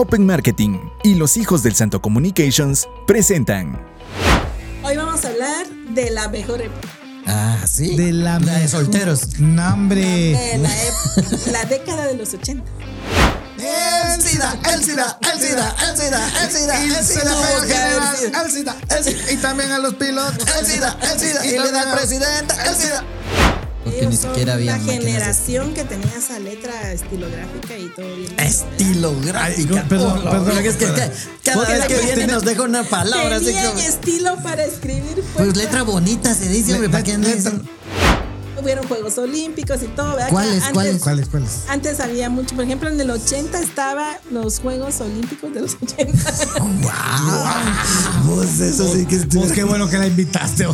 Open Marketing y los hijos del Santo Communications presentan. Hoy vamos a hablar de la mejor época. Ah, sí. De la, La de solteros. Nombre. De la, ep- la década de los 80. El SIDA, el SIDA, el SIDA, el SIDA, el SIDA, Y el le SIDA, el SIDA, el SIDA, Y también a los pilotos. el SIDA, el SIDA, y le también da al a- presidente, el SIDA. Porque Ellos ni siquiera había La generación que tenía esa letra estilográfica y todo bien. Estilográfica. Ay, perdón, Oh, perdón. es que, cada vez que viene nos deja una palabra así como. estilo para escribir. Pues letra bonita se dice, hombre, ¿para qué Hubieron Juegos Olímpicos y todo, ¿verdad? ¿Cuáles, antes- cuáles? ¿Cuáles, cuáles? Antes había mucho, por ejemplo, en el 80 estaba los Juegos Olímpicos de los 80. ¡Wow! Vos eso sí que Vos qué bueno que la invitaste.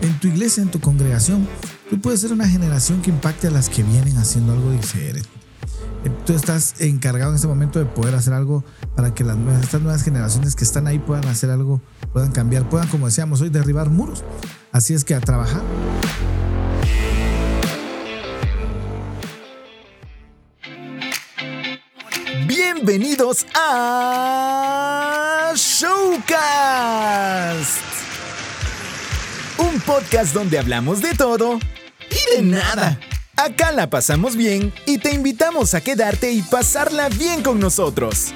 En tu iglesia, en tu congregación, tú puedes ser una generación que impacte a las que vienen haciendo algo diferente. Eh, Tú estás encargado en este momento de poder hacer algo para que las estas nuevas generaciones que están ahí puedan hacer algo, puedan cambiar, puedan, como decíamos hoy, derribar muros. Así es que a trabajar. Bienvenidos a Showcast. Un podcast donde hablamos de todo y de nada. Acá la pasamos bien y te invitamos a quedarte y pasarla bien con nosotros.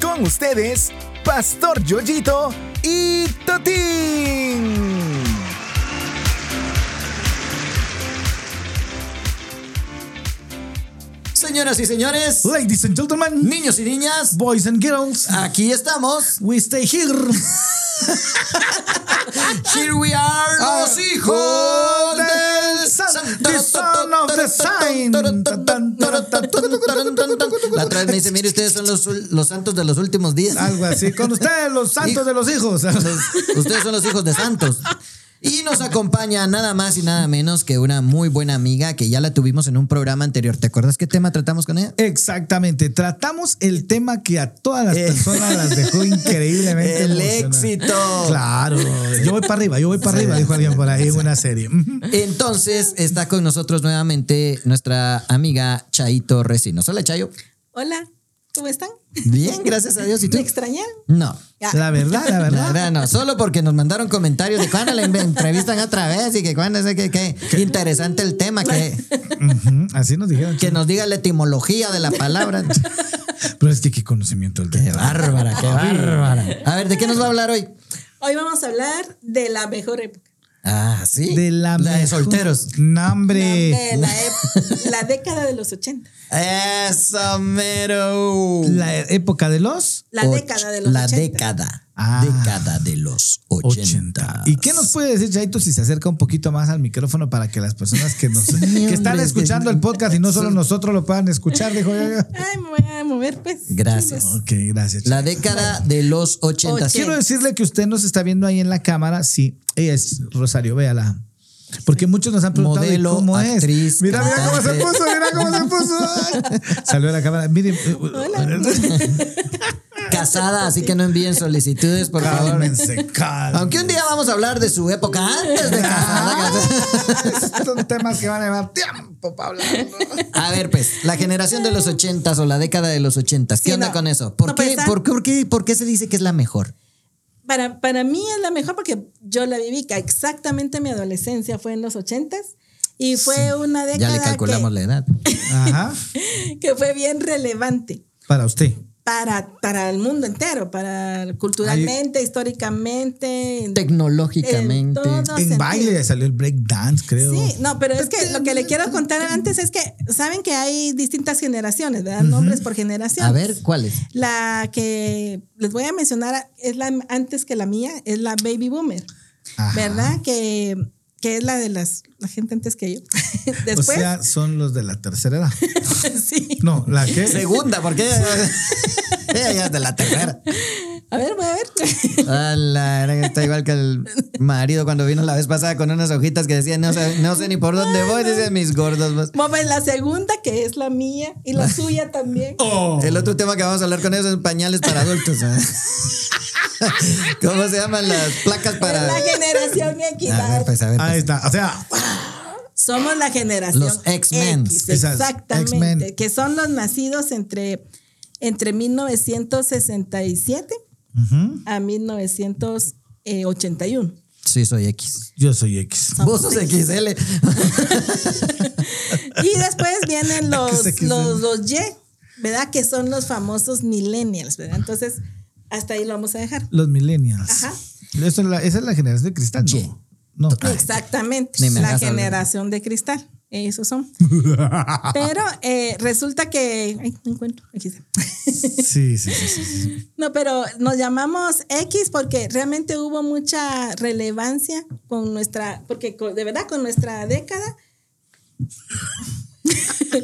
Con ustedes, Pastor Yoyito y Totín. Señoras y señores, Ladies and gentlemen, niños y niñas, boys and girls, aquí estamos. we stay here. Here we are, los hijos the son of the sign. La otra vez me dice, mire, ustedes son los, los santos de los últimos días. Algo así. Con ustedes, los santos de los hijos. Ustedes son los hijos de santos. Y nos acompaña nada más y nada menos que una muy buena amiga que ya la tuvimos en un programa anterior. ¿Te acuerdas qué tema tratamos con ella? Exactamente. Tratamos el tema que a todas las Eh. personas las dejó increíblemente El éxito. Claro. Yo voy para arriba, yo voy para arriba, dijo alguien por ahí en una serie. Entonces está con nosotros nuevamente nuestra amiga Chaito Recinos. Hola Chayo. Hola, ¿cómo están? Bien, gracias a Dios. ¿Y tú? ¿Me extrañaron? No. La verdad, la La verdad. verdad, no, solo porque nos mandaron comentarios de cuándo la entrevistan otra vez y que cuándo sé que, que interesante el tema, que, Así nos dijeron. que nos diga la etimología de la palabra. Pero es que qué conocimiento el Qué tema. bárbara, qué bárbara. A ver, ¿de qué nos va a hablar hoy? Hoy vamos a hablar de la mejor época. Ah, sí. De la, de solteros. Nombre. La, década de los 80. Eso, mero. La época de los La década de los La 80. década. Ah. década de los 80. 80. ¿Y qué nos puede decir Chaito si se acerca un poquito más al micrófono para que las personas que nos que están escuchando el podcast y no solo nosotros lo puedan escuchar? Dijo yo. Ay, me voy a mover, pues. Gracias. Ok, gracias. La década de los 80. Ochenta. Quiero decirle que usted nos está viendo ahí en la cámara. Sí, ella es Rosario, véala. Porque muchos nos han preguntado ¿y Modelo, cómo actriz, es. Mira, mira cómo se puso, mira cómo se puso. Salió a la cámara. Miren. Casada, así que no envíen solicitudes, por favor. Cálmense, cálmense. Aunque un día vamos a hablar de su época antes de casada. Son temas que van a llevar tiempo para hablar. A ver, pues, la generación de los ochentas o la década de los ochentas. ¿Qué Sí, onda no. con eso? ¿Por, No, qué, pues, por, qué, por, qué, por qué se dice que es la mejor? Para, para mí es la mejor porque yo la viví, que exactamente mi adolescencia fue en los 80s y fue una Ya década le calculamos que, la edad. Ajá. que fue bien relevante. Para usted. Para, para el mundo entero, para culturalmente, históricamente, en- Tecnológicamente. en baile salió el break dance, creo. Sí, no, pero es que lo que le quiero contar antes es que saben que hay distintas generaciones, ¿verdad? Nombres por generación. A ver, ¿cuál es? La que les voy a mencionar es la antes que la mía, es la baby boomer, Ajá. ¿verdad? Que, que es la de las, la gente antes que yo. O Después, sea, son los de la tercera edad. sí. No, ¿la qué? Segunda, porque ella, ella ya es de la tercera. A ver, voy a ver. A la era que está igual que el marido cuando vino la vez pasada con unas hojitas que decían, no sé, no sé ni por dónde voy, decían mis gordos. pues. Bueno, pues la segunda, que es la mía, y la suya también. Oh. El otro tema que vamos a hablar con ellos es pañales para adultos. ¿eh? ¿Cómo se llaman las placas para...? la generación X. A ver, pues, a ver, Ahí pues. está. O sea, Somos la generación Los X-Men. Exactamente. X-Men. Que son los nacidos entre entre 1967 Ujú. a 1981. Sí, soy X. Yo soy X. Somos Vos sos X. XL. Y después vienen los, los, los Y, ¿verdad? Que son los famosos millennials, ¿verdad? Entonces, hasta ahí lo vamos a dejar. Los millennials. Ajá. Eso es la- esa es la generación de cristal. No. No. Exactamente, Ni me la generación de cristal. Esos son. Pero eh, resulta que. Ay, no encuentro. Aquí está. Sí, sí, sí, sí, sí. No, pero nos llamamos X porque realmente hubo mucha relevancia con nuestra. Porque de verdad, con nuestra década.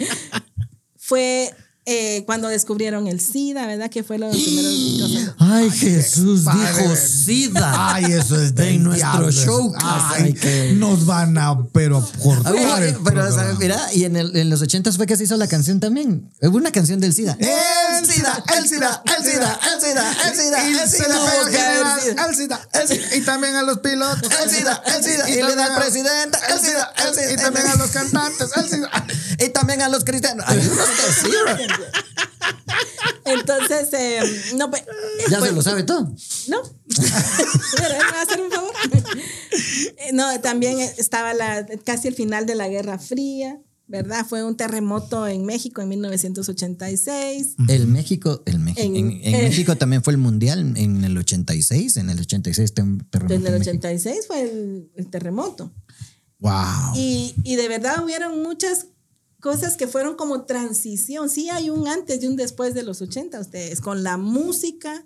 fue eh, cuando descubrieron el SIDA, ¿verdad? Que fue lo primero. cosas- Ay, Jesús padre. dijo SIDA. Ay, eso es de En nuestro showcast. Ay, Ay, que- Nos van a, pero cortar el pero, o sea, mira, y en, el- en los ochentas fue que se hizo la canción también. Hubo una canción del SIDA. El SIDA, el SIDA, el SIDA, el SIDA, el SIDA, el SIDA. el SIDA, el SIDA. Y también a los pilotos. El SIDA, el SIDA. Y le da al presidente. El SIDA, el SIDA. Y también a los cantantes. El SIDA. Y también a los cristianos. Hay unos que sí. Entonces, eh, no, pues. Ya pues- se lo sabe todo. No. Pero él me va a hacer un favor. Eh, No, también estaba la, casi el final de la Guerra Fría, ¿verdad? Fue un terremoto en México en 1986. El México, el México, En- en, en eh. México también fue el mundial en el 86. En el 86 tem- terremoto En el en México. 86 fue el, el terremoto. Wow. Y, y de verdad hubieron muchas cosas que fueron como transición. Sí hay un antes y un después de los 80 ustedes, con la música,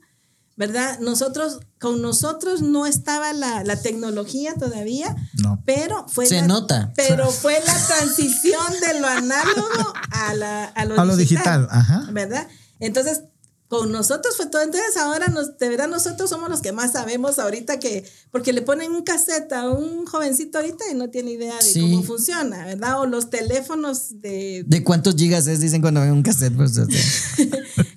¿verdad? Nosotros, con nosotros no estaba la, la tecnología todavía, No. pero fue Se la, nota. Pero fue la transición de lo análogo a, la, a lo A lo digital, ajá. ¿Verdad? Entonces, con nosotros fue todo. Entonces, ahora, nos, de verdad, nosotros somos los que más sabemos ahorita que, porque le ponen un cassette a un jovencito ahorita y no tiene idea de Sí. cómo funciona, ¿verdad? O los teléfonos de, ¿De cuántos gigas es? Dicen cuando ven un cassette. Pues, o sea,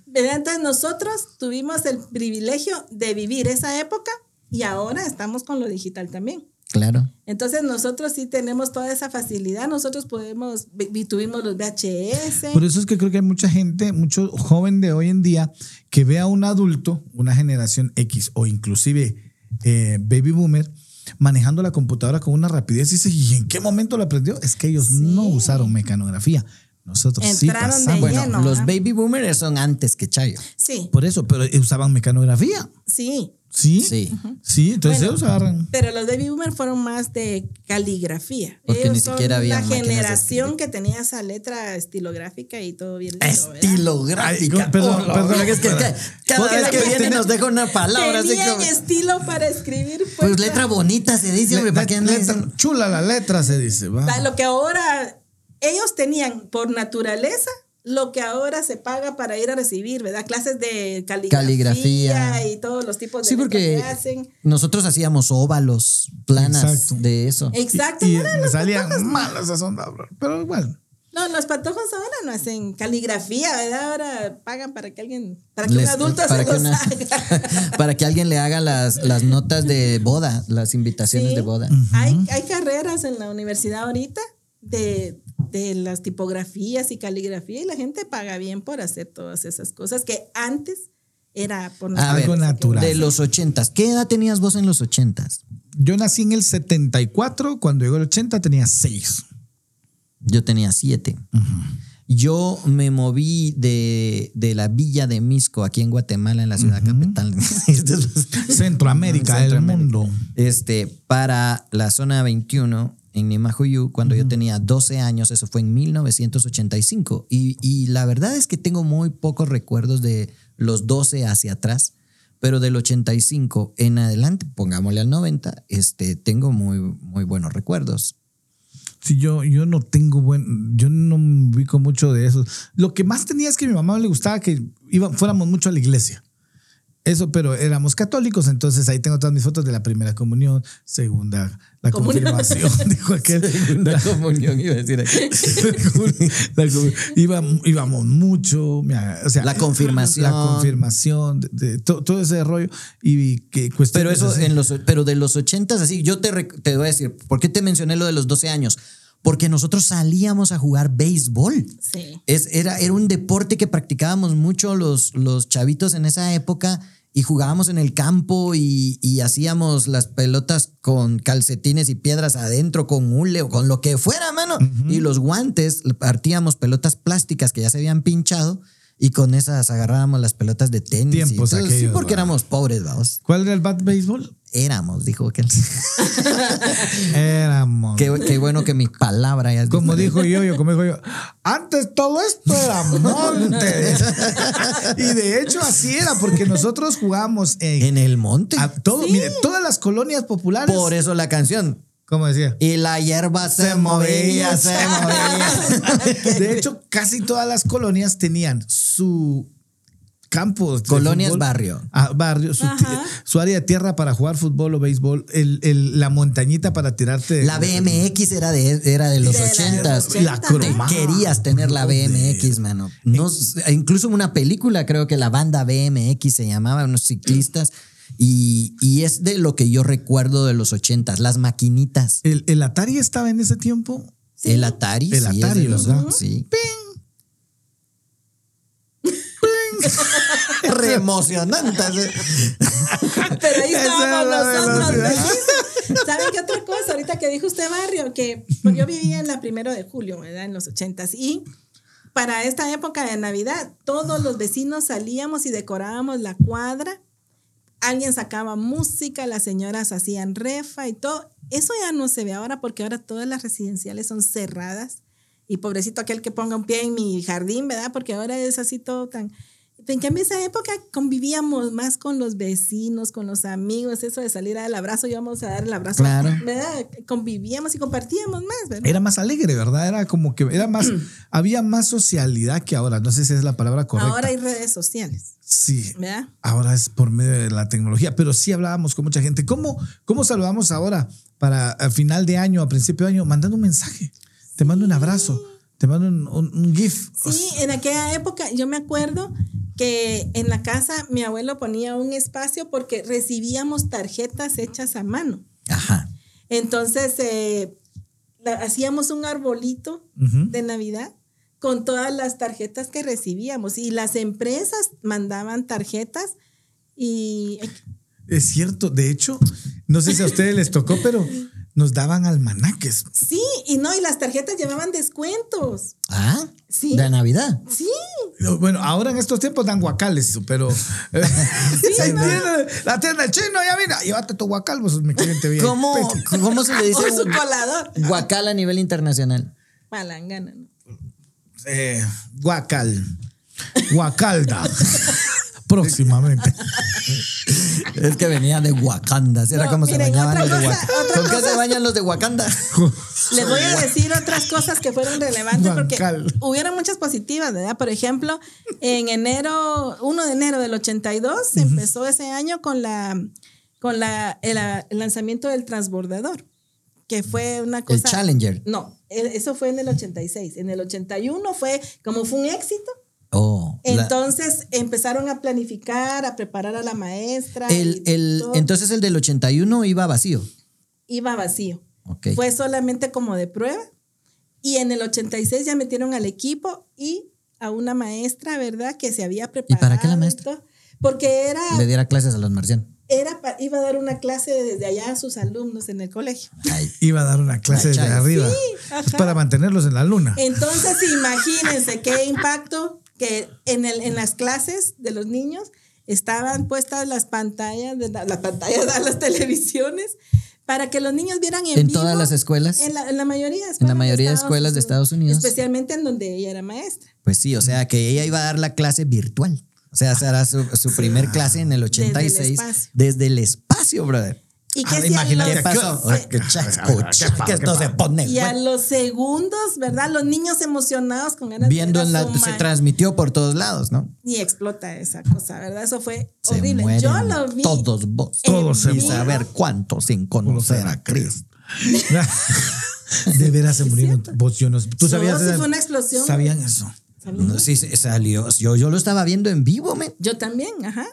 ¿verdad? Entonces, nosotros tuvimos el privilegio de vivir esa época y ahora estamos con lo digital también. Claro. Entonces nosotros sí tenemos toda esa facilidad, nosotros podemos, vi- vi- tuvimos los VHS. Por eso es que creo que hay mucha gente, mucho joven de hoy en día, que ve a un adulto, una generación X o inclusive eh, baby boomer, manejando la computadora con una rapidez y dice, ¿y en qué momento lo aprendió? Es que ellos no usaron mecanografía. Nosotros Entraron sí de pasamos. Bueno, los baby boomers son antes que Chayo. Sí, Por eso, pero usaban mecanografía. sí. ¿Sí? Sí. Sí, entonces Bueno, ellos agarran. Pero los baby boomers fueron más de caligrafía. Porque Ellos ni son siquiera había la generación que tenía esa letra estilográfica y todo bien. Estilográfica. Ay, perdón, Oh, perdón, es que, cada vez que viene nos deja una palabra así Tenían como. estilo para escribir. Pues fuerza. letra bonita se dice, hombre, ¿para qué Letra- chula la letra, se dice. Va, Lo que ahora ellos tenían por naturaleza, lo que ahora se paga para ir a recibir, ¿verdad? Clases de caligrafía, Caligrafía. y todos los tipos de Sí, porque que hacen. nosotros hacíamos óvalos, planas Exacto. de eso. Exacto. Y me los salían patojos. malas esas ondas, pero igual. No, los patojos ahora no hacen caligrafía, ¿verdad? Ahora pagan para que alguien, para que Les- un adulto para, se que los una- haga. para que alguien le haga las, las notas de boda, las invitaciones Sí. de boda. hay, hay carreras en la universidad ahorita de, de las tipografías y caligrafía y la gente paga bien por hacer todas esas cosas que antes era por A ver, Algo natural. de los ochentas. ¿Qué edad tenías vos en los ochentas? Yo nací en el 74, cuando llegó el 80 tenía 6. Yo tenía siete. Yo me moví de, de la villa de Misco, aquí en Guatemala, en la ciudad capital. Centroamérica, el Centroamérica. mundo. Este, para la zona 21 en Nimajuyú, cuando yo tenía 12 años, eso fue en 1985. Y, y la verdad es que tengo muy pocos recuerdos de los 12 hacia atrás, pero del 85 en adelante, pongámosle al 90, este, tengo muy, muy buenos recuerdos. Sí, yo, yo no tengo buen, yo no me ubico mucho de eso. Lo que más tenía es que a mi mamá le gustaba que iba, fuéramos mucho a la iglesia. Eso, pero éramos católicos, entonces ahí tengo todas mis fotos de la primera comunión, segunda, la Comunión. confirmación, dijo aquel. Una comunión, iba a decir aquí. La Iba- íbamos mucho, mira, o sea, La confirmación. la confirmación, de, de to- todo ese rollo y que Pero eso así. en los pero de los ochentas así, yo te, te voy a decir, ¿por qué te mencioné lo de los 12 años? porque nosotros salíamos a jugar béisbol. Sí. Es, era, era un deporte que practicábamos mucho los, los chavitos en esa época y jugábamos en el campo y, y hacíamos las pelotas con calcetines y piedras adentro, con hule o con lo que fuera, mano. Y los guantes, partíamos pelotas plásticas que ya se habían pinchado y con esas agarrábamos las pelotas de tenis. y Tiempos todo. sí, porque éramos pobres, vamos. ¿Cuál era el bat béisbol? Éramos, dijo que. Éramos. qué, qué bueno que mi palabra ya es Como diferente. dijo yo, yo, como dijo yo, antes todo esto era monte. y de hecho así era, porque nosotros jugábamos en, En el monte. a todo, mire, todas las colonias populares. Por eso la canción. ¿Cómo decía? Y la hierba se, movía, se movía. De hecho, casi todas las colonias tenían su campo. Colonias fútbol. barrio. Ah, barrio, su, su área de tierra para jugar fútbol o béisbol, el, el- la montañita para tirarte. La BMX era de, era de los De la- ochentas. La 80. cromada. Querías tener la BMX, mano. No, incluso una película, creo que la banda BMX se llamaba, unos ciclistas. Y, y es de lo que yo recuerdo de los ochentas, las maquinitas. El, el Atari estaba en ese tiempo. El Atari. El sí, Atari, los- ¿verdad? Sí. Re emocionante. Pero ahí estábamos nosotros. ¿Saben qué otra cosa? Ahorita que dijo usted barrio, que yo vivía en la primero de julio, ¿verdad? En los ochentas. Y para esta época de Navidad, todos los vecinos salíamos y decorábamos la cuadra. Alguien sacaba música, las señoras hacían refa y todo. Eso ya no se ve ahora porque ahora todas las residenciales son cerradas. Y pobrecito aquel que ponga un pie en mi jardín, ¿verdad? Porque ahora es así todo tan... En cambio, esa época convivíamos más con los vecinos, con los amigos, eso de salir al abrazo, íbamos a dar el abrazo, Claro. ¿verdad? Convivíamos y compartíamos más, ¿verdad? Era más alegre, ¿verdad? Era como que era más, había más socialidad que ahora. No sé si es la palabra correcta. Ahora hay redes sociales, Sí. ¿verdad? Ahora es por medio de la tecnología, pero sí hablábamos con mucha gente. ¿Cómo, cómo saludamos ahora para a final de año, a principio de año? Mandando un mensaje. Te mando un abrazo. Te mando un, un- GIF. Sí, en aquella época yo me acuerdo que en la casa mi abuelo ponía un espacio porque recibíamos tarjetas hechas a mano. Ajá. Entonces, eh, hacíamos un arbolito de Navidad con todas las tarjetas que recibíamos y las empresas mandaban tarjetas y Es cierto. De hecho, no sé si a ustedes les tocó, pero nos daban almanaques. sí, y no, y las tarjetas llevaban descuentos. Ah, Sí. de Navidad. Sí, No, Bueno, ahora en estos tiempos dan guacales, pero. eh, sí, La tienda del chino, ya mira, llévate tu guacal, pues mi cliente bien. ¿Cómo, ¿Cómo se le dice o su colador. guacal a nivel internacional? Palangana, ¿no? Eh, guacal. Guacalda. Próximamente. Es que venía de Wakanda. Era No, como se bañaban los de Wakanda. ¿Con qué se bañan los de Wakanda? Les voy a decir otras cosas que fueron relevantes porque hubieron muchas positivas, ¿verdad? Por ejemplo, en enero, 1 de enero del 82, se empezó ese año con la con la, el, el lanzamiento del transbordador, que fue una El cosa... Challenger. No, el- eso fue en el 86. En el 81 fue, como fue un éxito, Oh. La- entonces empezaron a planificar, a preparar a la maestra. el, y el- entonces el del 81 iba vacío. iba vacío. Ok. Fue solamente como de prueba. Y en el 86 ya metieron al equipo y a una maestra, ¿verdad? Que se había preparado. para qué la maestra? Porque era, Le diera clases a los marcianos. era pa- iba a dar una clase desde allá a sus alumnos en el colegio. Ay. Iba a dar una clase desde arriba. ajá. Es para mantenerlos en la luna. Entonces, imagínense qué impacto que en, el, en las clases de los niños estaban puestas las pantallas, de la- las pantallas de las televisiones, para que los niños vieran en, ¿En vivo todas las escuelas? En la, en la mayoría. En la mayoría de escuelas de Estados Unidos. Especialmente en donde ella era maestra. Pues sí, o sea que ella iba a dar la clase virtual. O sea, será su, su primer clase en el 86 espacio. desde el espacio, brother. Y Ah, que si a imagínate los- ¿Qué pasó? ¿qué- que esto se pone. Y a los segundos, ¿verdad? Los niños emocionados con ganas Viendo de en la. Se transmitió por todos lados, ¿no? Y explota esa cosa, ¿verdad? Eso fue Se horrible. Yo lo vi. todos vos. Todos se y mueren. saber cuántos sin conocer a Cristo. De veras se murieron. Vos, yo no- ¿Tú sabías? esa- fue una explosión. ¿Sabían eso? No, sí, se- salió. Yo, yo lo estaba viendo en vivo, men. Yo también, ajá.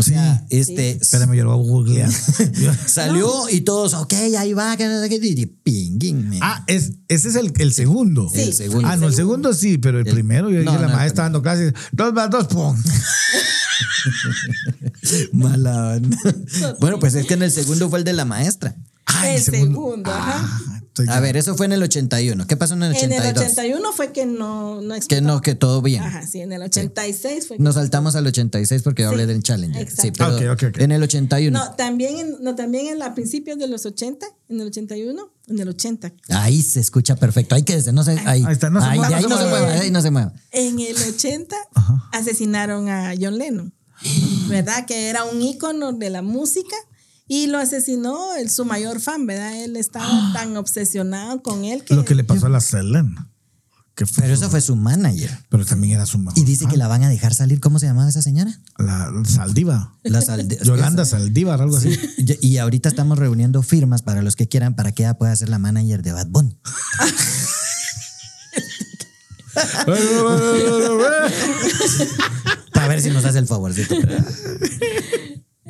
O sea, este Espérame, yo lo voy a googlear. salió y todos, ok, ahí va, que no sé qué, y pinguín, me- ah, es, ese es el, el segundo. Sí, El segundo. Ah, no, el segundo sí, pero el, El- primero, yo no, dije, la no, maestra dando clases, dos más dos, pum. Mala onda. Bueno, pues es que en el segundo fue el de la maestra. Ah, el segundo, ajá. Ah, A ver, eso fue en el 81. ¿Qué pasó en el En 82? el 81 fue que no, no Que no, que todo bien. Ajá, sí, en el 86 fue que Nos saltamos al 86 porque yo hablé del Challenger. exacto. Sí, pero Ok, ok, ok. en el 81. No, también en, no, también en la principios de los 80, en el 81, en el 80. Ahí se escucha perfecto. Ahí quédese, no se, ahí. Ahí está, no se Ahí, mueva, ahí no se mueva. ahí no se mueva. En el 80 asesinaron a John Lennon, ¿verdad? Que era un ícono de la música y lo asesinó el, su mayor fan, ¿verdad? Él estaba tan obsesionado con él que... Lo que le pasó a la Selena. Que fue, Pero eso fue su manager. pero también era su mejor Y dice que la van a dejar salir. ¿Cómo se llamaba esa señora? La Saldiva. La Salde- Yolanda Saldívar, algo así. Y y ahorita estamos reuniendo firmas para los que quieran para que ella pueda ser la manager de Bad Bunny. Para ver si nos hace el favorcito.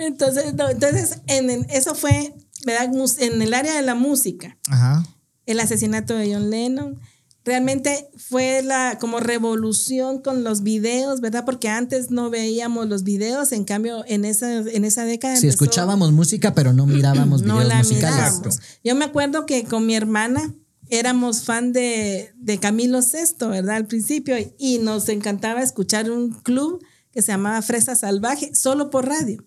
Entonces, no, entonces en, en- eso fue, ¿verdad? En el área de la música. Ajá. el asesinato de John Lennon. Realmente fue la como revolución con los videos, ¿verdad? Porque antes no veíamos los videos, en cambio en esa, en esa década empezó- escuchábamos música, pero no mirábamos no videos la musicales. mirábamos. Yo me acuerdo que con mi hermana éramos fan de, de Camilo VI, ¿verdad? Al principio, y nos encantaba escuchar un club que se llamaba Fresa Salvaje, solo por radio.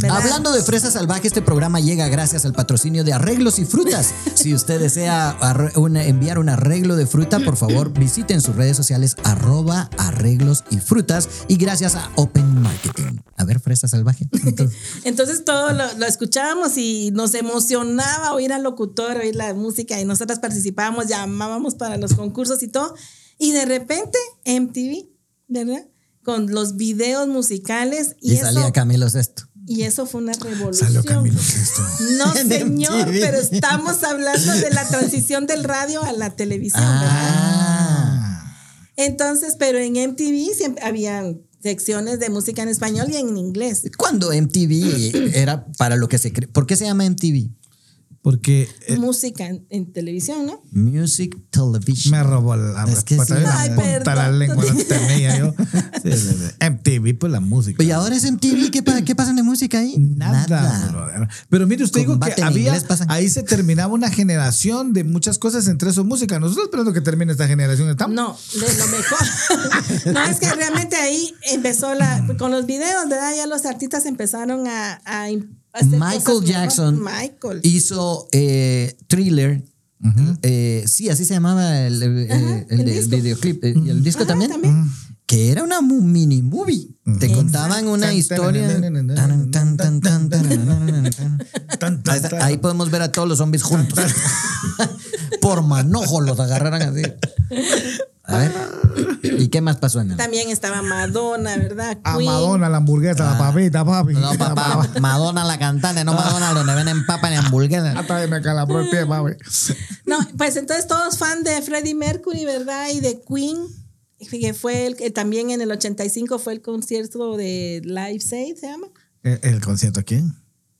¿Verdad? Hablando de fresa salvaje, este programa llega gracias al patrocinio de Arreglos y Frutas. Si usted desea una- enviar un arreglo de fruta, por favor visiten sus redes sociales arroba arreglos y frutas y gracias a Open Marketing. A ver, fresa salvaje. Entonces todo lo, lo escuchábamos y nos emocionaba oír al locutor, oír la música y nosotras participábamos, llamábamos para los concursos y todo. Y de repente MTV, ¿verdad? Con los videos musicales y, Y, eso, salía Camilo Sesto. Y eso fue una revolución. Salió Camilo Sesto. No, señor, pero estamos hablando de la transición del radio a la televisión, ¿verdad? Ah. Entonces, pero en MTV siempre habían secciones de música en español y en inglés. Cuando MTV era para lo que se cree. ¿Por qué se llama MTV? Porque eh, música en, en televisión, ¿no? Music Television. me robó la Es que respuesta. sí. Ay, punta de la perdón. lengua la tenía yo. Sí, sí, sí. MTV, pues la música. Y ahora es MTV. ¿Qué, pa- qué pasa de música ahí? Nada, brother. Pero mire, usted dijo Combate que en había, ahí se terminaba una generación de muchas cosas entre eso música. Nosotros esperando que termine esta generación. Estamos No, de lo mejor. no, es que realmente ahí empezó la. Con los videos, ¿verdad? Ya los artistas empezaron a. Michael. Jackson Michael. hizo eh, Thriller. eh, sí, así se llamaba el, eh, Ajá, el el de- disco. videoclip. eh, ¿Y el disco Ajá, también? también. Que era una mini movie. Te contaban una historia. ahí podemos ver a todos los zombies juntos. Por manojo los agarraran así. A ver. ¿Y qué más pasó en el? También estaba Madonna, ¿verdad? A Queen. Madonna, la hamburguesa, la papita, papi. Ah. No, papá, Madonna la cantante, no Madonna donde venden papa ni hamburguesa. Hasta que me calabró el pie, papi. No, pues entonces todos fan de Freddie Mercury, ¿verdad? Y de Queen. Que fue el también en el 85 fue el concierto de Live Aid, ¿se llama? ¿El, el concierto quién?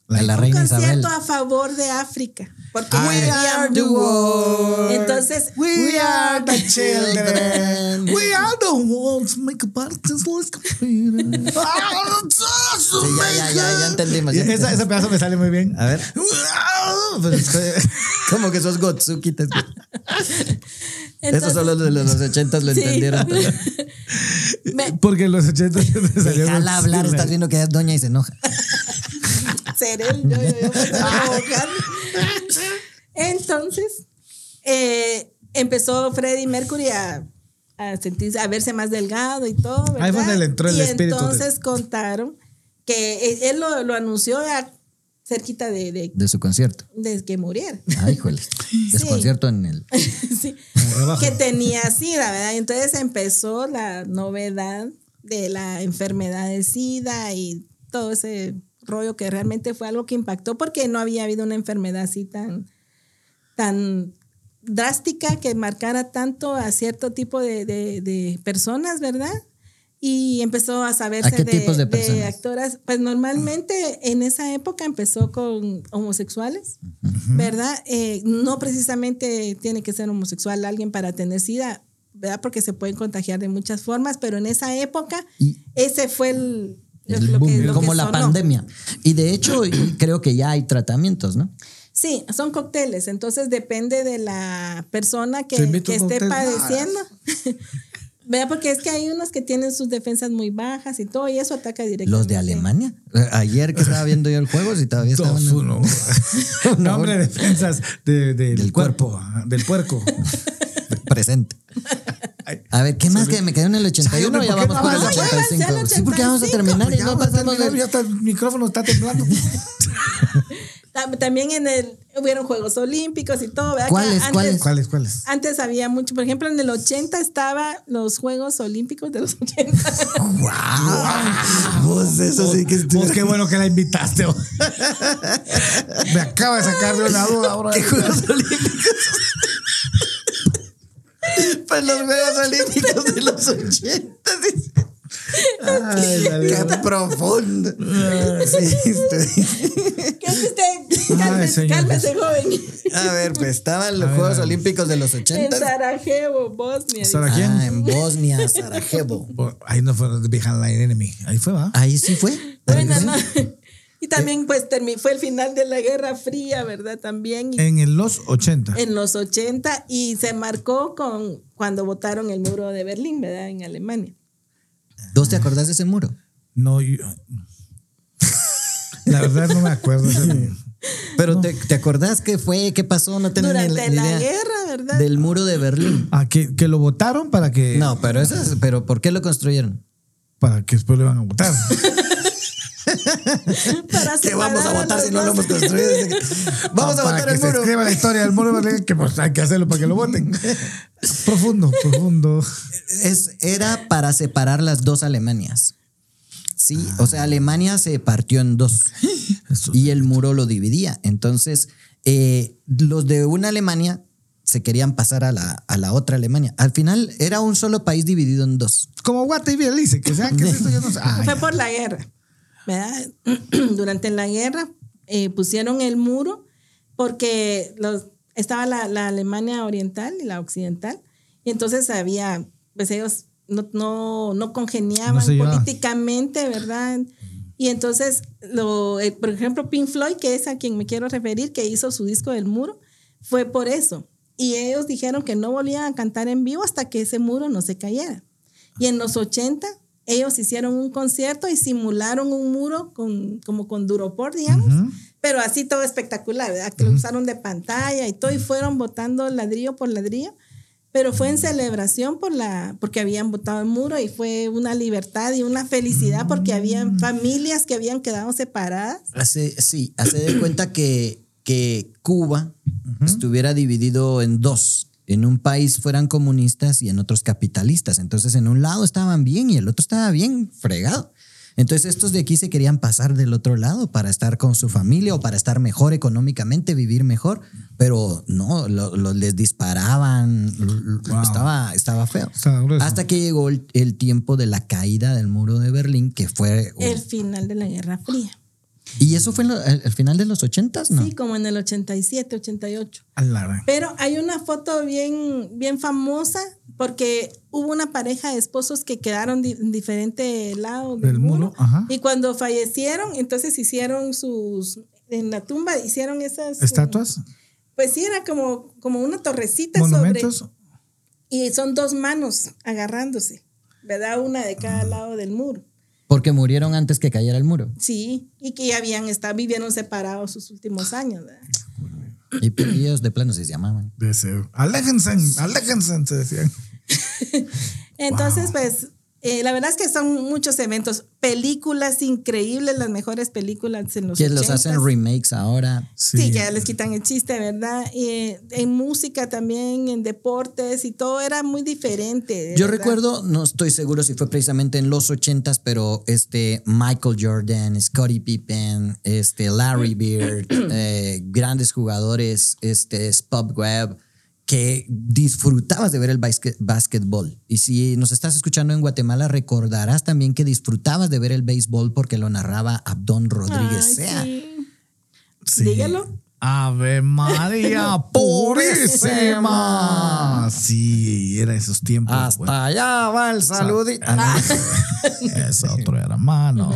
La, la reina concierto Isabel. a favor de África. Porque Ah, we are the world. Entonces, We are the children. We are the ones make a parties like computer. Sí, ya, ya, ya, ya entendimos. ya Esa, entendimos. ese pedazo me sale muy bien. A ver, Pero estoy- como que sos Gotsuki. te- entonces solo los de los ochentas lo Sí. entendieron. me- Porque en los 80 me salió. Déjala hablar, estás viendo que es doña y se enoja. Ser él, yo, yo, yo. Entonces, eh, empezó Freddie Mercury a, a sentirse, a verse más delgado y todo, ¿verdad? Ahí fue donde le entró el y espíritu de- entonces contaron que él, él lo, lo anunció a- cerquita de, de, De su concierto. de que muriera. Ay, híjole. Desconcierto en el. Sí. Que tenía SIDA, ¿verdad? Entonces empezó la novedad de la enfermedad de SIDA y todo ese rollo que realmente fue algo que impactó porque no había habido una enfermedad así tan, tan drástica que marcara tanto a cierto tipo de, de- de personas, ¿verdad? y empezó a saberse ¿A qué de, tipos de de actoras. Pues normalmente en esa época empezó con homosexuales, ¿verdad? Eh, no precisamente tiene que ser homosexual alguien para tener SIDA, ¿verdad? Porque se pueden contagiar de muchas formas, pero en esa época Y- ese fue el... El lo boom, que- lo como que la sonó. pandemia. Y de hecho, creo que ya hay tratamientos, ¿no? Sí, son cócteles, entonces depende de la persona que, esté cóctel. padeciendo. Vea, porque es que hay unos que tienen sus defensas muy bajas y todo, y eso ataca directamente. Los de Alemania. Ayer que estaba viendo yo el juego, si todavía estaban. 2-1. Nombre de defensas de- del, Del cuerpo, ajá, del puerco. presente. A ver, ¿qué más que me quedé en el 81? Ay, Ya vamos ¿por el no avanzas? 85. Ya al Sí, porque vamos a 85, terminar y Ya no pasamos ya está, el micrófono está temblando. Tam- También en el hubieron Juegos Olímpicos y todo, ¿verdad? ¿Cuáles, antes- cuáles? ¿Cuáles, cuáles? Antes había mucho, por ejemplo, en el 80 estaba los Juegos Olímpicos de los 80. Vos, eso sí que Pues qué bueno que la invitaste. vos. Me acaba de sacar de una duda ahora. ¿Qué Juegos Olímpicos? Pues los Juegos Olímpicos de los 80. dice. Ay, la Qué verdad. profundo. Sí, estoy- ¿Qué hace usted? Cálmese, señor. cálmese, joven. A ver, pues estaban los A Juegos ver. Olímpicos de los En 80. Sarajevo, Bosnia. ¿Sara quién? Ah, en Bosnia, Sarajevo. Ahí no fue Behind Line Enemy. Ahí fue, ¿va? Ahí sí fue. Bueno, no. Y también pues fue el final de la Guerra Fría, ¿verdad? También y En los 80. en los 80 y se marcó con cuando votaron el muro de Berlín, ¿verdad? En Alemania. ¿Vos te acordás de ese muro? No, yo- La verdad no me acuerdo. Pero te, ¿te acordás qué fue? ¿Qué pasó? No tenía ni, Durante ni la idea. guerra, ¿verdad? Del muro de Berlín. Ah, que, que lo votaron para que, No, pero eso es, pero ¿por qué lo construyeron? para que después lo iban a votar. Para Que vamos a votar si no lo hemos construido. Vamos a para votar que el se muro. escriba la historia del muro que pues hay que hacerlo para que lo voten. profundo, profundo. Es, era para separar las dos Alemanias. Sí, o sea, Alemania se partió en dos Eso. y el muro lo dividía. Entonces, eh, los de una Alemania se querían pasar a la, a la otra Alemania. Al final era un solo país dividido en dos. Como Guata y Bielice, que sean que es esto, yo no sé. Ah, Fue ya. por la guerra, ¿verdad? Durante la guerra eh, pusieron el muro porque los, estaba la, la Alemania oriental y la occidental y entonces había, pues ellos no, no, no congeniaban No políticamente, ¿verdad? Y entonces, lo, eh, por ejemplo, Pink Floyd, que es a quien me quiero referir, que hizo su disco del muro, fue por eso. Y ellos dijeron que no volvían a cantar en vivo hasta que ese muro no se cayera. Y en los 80 ellos hicieron un concierto y simularon un muro con, como con duropor, digamos, pero así todo espectacular, ¿verdad? Que lo usaron de pantalla y todo y fueron botando ladrillo por ladrillo, pero fue en celebración por la, porque habían botado el muro y fue una libertad y una felicidad porque habían familias que habían quedado separadas. Hace, sí, hace de cuenta que, que Cuba estuviera dividido en dos. En un país fueran comunistas y en otros capitalistas. Entonces, en un lado estaban bien y el otro estaba bien fregado. Entonces, estos de aquí se querían pasar del otro lado para estar con su familia o para estar mejor económicamente, vivir mejor. Pero no, lo- lo- les disparaban. Wow. Estaba, estaba feo. Hasta que llegó el, el tiempo de la caída del muro de Berlín, que fue. El final de la Guerra Fría. ¿Y eso fue lo- al, al final de los ochentas? No. Sí, como en el 87, 88. A la gran. Pero hay una foto bien, bien famosa porque hubo una pareja de esposos que quedaron di- en diferente lado del, Del muro. muro, ajá. Y cuando fallecieron, entonces hicieron sus, en la tumba hicieron esas... ¿Estatuas? Pues sí, era como, como una torrecita sobre... ¿Monumentos? Y son dos manos agarrándose, ¿verdad? Una de cada lado del muro. Porque murieron antes que cayera el muro. Sí, y que ya habían estado, vivieron separados sus últimos años. Y ellos de plano se llamaban. Deseo. Aléjense, aléjense, se decían. Entonces, pues, eh, la verdad es que son muchos eventos, películas increíbles, las mejores películas en los Que los 80s. hacen remakes ahora. Sí, que ya les quitan el chiste, ¿verdad? Y en música también, en deportes y todo era muy diferente. Yo verdad. recuerdo, no estoy seguro si fue precisamente en los ochentas, pero este Michael Jordan, Scottie Pippen, este Larry Bird, eh, grandes jugadores, este Spud Webb, que disfrutabas de ver el básquetbol. Y si nos estás escuchando en Guatemala, recordarás también que disfrutabas de ver el béisbol porque lo narraba Abdón Rodríguez Ay, Sea. sí. Sí. Dígalo. Ave María Purísima. Sí, era esos tiempos. Hasta güey. allá va el saludito. Ah, Es otro hermano.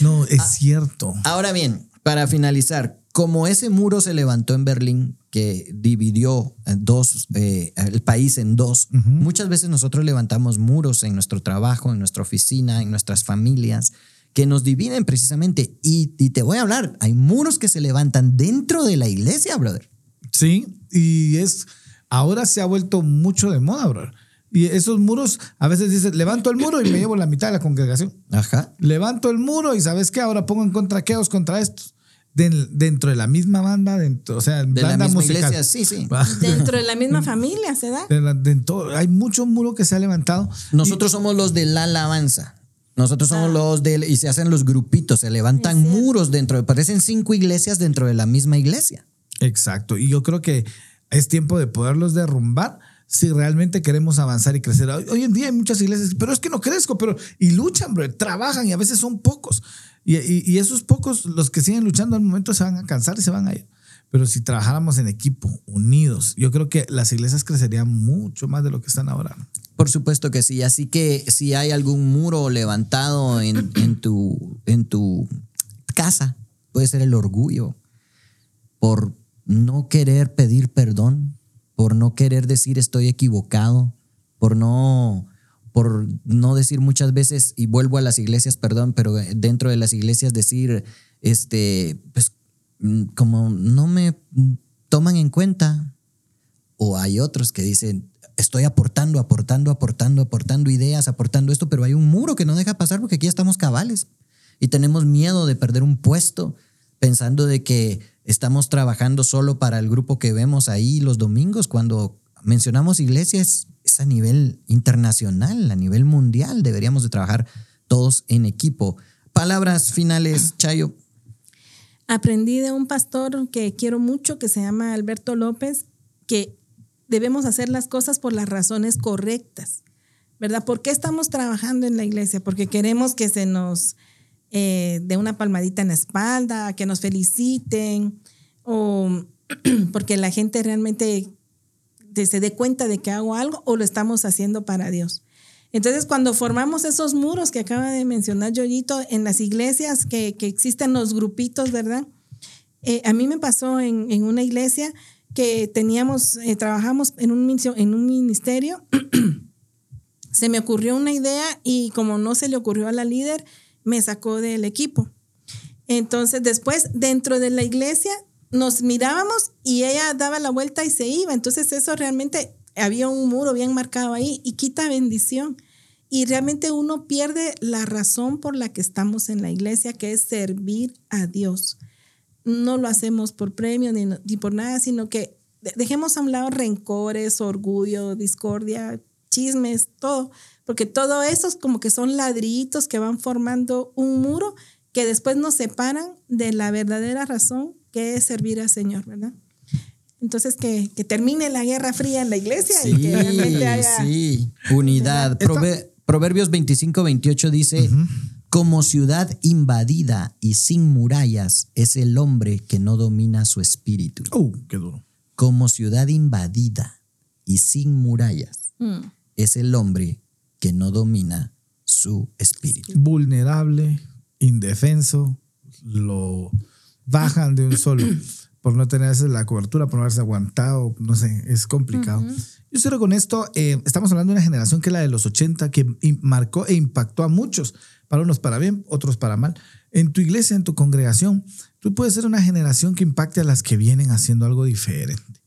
No, es cierto. Ahora bien, para finalizar, como ese muro se levantó en Berlín, que dividió en dos, eh, el país en dos, muchas veces nosotros levantamos muros en nuestro trabajo, en nuestra oficina, en nuestras familias, que nos dividen precisamente. Y, y te voy a hablar, hay muros que se levantan dentro de la iglesia, brother. Sí, y es ahora se ha vuelto mucho de moda, bro. Y esos muros, a veces dices, levanto el muro y me llevo la mitad de la congregación. Ajá. Levanto el muro y ¿sabes qué? Ahora pongo en contraqueos contra estos. Den- dentro de la misma banda, dentro, o sea, De la banda misma musical. iglesia, sí, sí. Dentro de la misma familia se da. De la- dentro- hay mucho muro que se ha levantado. Nosotros somos los de la alabanza. Nosotros somos Ah. los de... Y se hacen los grupitos, se levantan muros dentro de... Parecen cinco iglesias dentro de la misma iglesia. Exacto. Y yo creo que es tiempo de poderlos derrumbar si realmente queremos avanzar y crecer. Hoy, en día hay muchas iglesias, pero es que no crezco, pero y luchan, bro, trabajan y a veces son pocos. Y, y- esos pocos, los que siguen luchando al momento se van a cansar y se van a ir. Pero si trabajáramos en equipo, unidos, yo creo que las iglesias crecerían mucho más de lo que están ahora. Por supuesto que sí. Así que si hay algún muro levantado en, en tu, en tu casa, puede ser el orgullo por no querer pedir perdón, por no querer decir estoy equivocado, por no, por no decir muchas veces, y vuelvo a las iglesias, perdón, pero dentro de las iglesias decir, este, pues mm, como no me toman en cuenta, o hay otros que dicen, estoy aportando, aportando, aportando, aportando ideas, aportando esto, pero hay un muro que no deja pasar porque aquí estamos cabales. Y tenemos miedo de perder un puesto pensando de que estamos trabajando solo para el grupo que vemos ahí los domingos cuando mencionamos iglesias es a nivel internacional, a nivel mundial, deberíamos de trabajar todos en equipo. Palabras finales, Chayo. Aprendí de un pastor que quiero mucho, que se llama Alberto López, que debemos hacer las cosas por las razones correctas, ¿verdad? ¿Por qué estamos trabajando en la iglesia? Porque queremos que se nos eh, dé una palmadita en la espalda, que nos feliciten, o porque la gente realmente de- se dé cuenta de que hago algo o lo estamos haciendo para Dios. Entonces, cuando formamos esos muros que acaba de mencionar Yoyito en las iglesias, que, que existen los grupitos, ¿verdad? Eh, a mí me pasó en, en una iglesia que teníamos, eh, trabajamos en un, en un ministerio, se me ocurrió una idea y como no se le ocurrió a la líder, me sacó del equipo. Entonces, después, dentro de la iglesia, nos mirábamos y ella daba la vuelta y se iba. Entonces, eso realmente había un muro bien marcado ahí y quita bendición. Y realmente uno pierde la razón por la que estamos en la iglesia, que es servir a Dios. No lo hacemos por premio ni, ni por nada, sino que de- dejemos a un lado rencores, orgullo, discordia, chismes, todo, porque todo eso es como que son ladrillitos que van formando un muro que después nos separan de la verdadera razón que es servir al Señor, ¿verdad? Entonces, que, que termine la guerra fría en la iglesia y que realmente haya... sí. Unidad. Prover- Proverbios 25, 28 dice, como ciudad invadida y sin murallas es el hombre que no domina su espíritu. Uh, qué duro. Como ciudad invadida y sin murallas Mm. es el hombre que no domina su espíritu. Vulnerable, indefenso, lo bajan de un solo por no tener la cobertura, por no haberse aguantado, no sé, es complicado. Yo cierro con esto, eh, estamos hablando de una generación que es la de los 80, que marcó e impactó a muchos, para unos para bien, otros para mal. En tu iglesia, en tu congregación, tú puedes ser una generación que impacte a las que vienen haciendo algo diferente.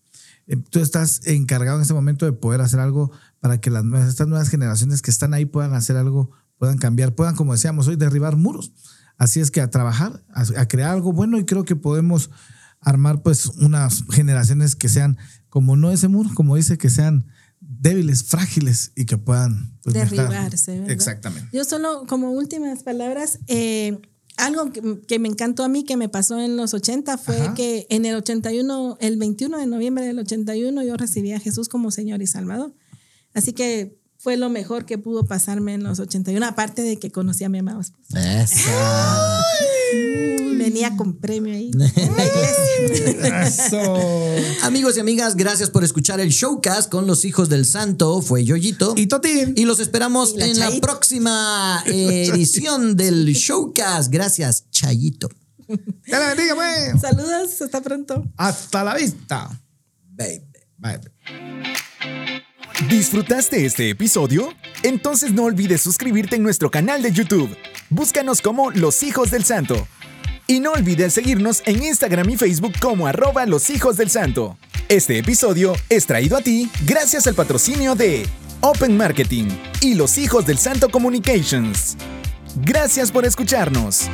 Eh, Tú estás encargado en ese momento de poder hacer algo para que las estas nuevas generaciones que están ahí puedan hacer algo, puedan cambiar, puedan, como decíamos hoy, derribar muros. Así es que a trabajar, a, a crear algo bueno y creo que podemos armar pues unas generaciones que sean como no ese muro, como dice, que sean débiles, frágiles y que puedan pues, Derribarse, ¿verdad? Exactamente. Yo solo como últimas palabras, eh, algo que, que me encantó a mí, que me pasó en los 80, fue Ajá. que en el 81, el 21 de noviembre del 81, yo recibí a Jesús como Señor y Salvador. Así que fue lo mejor que pudo pasarme en los 81, aparte de que conocí a mi amado esposo. Eso. Venía con premio ahí. Amigos y amigas, gracias por escuchar el showcast con los hijos del santo. Fue Yoyito. Y Totín. Y los esperamos Y la en la próxima edición del showcast. Gracias, Chayito. Que la bendiga, pues. Saludos, hasta pronto. Hasta la vista. Baby. Bye. ¿Disfrutaste este episodio? Entonces no olvides suscribirte en nuestro canal de YouTube. Búscanos como Los Hijos del Santo. Y no olvides seguirnos en Instagram y Facebook como arroba Los Hijos del Santo. Este episodio es traído a ti gracias al patrocinio de Open Marketing y Los Hijos del Santo Communications. Gracias por escucharnos.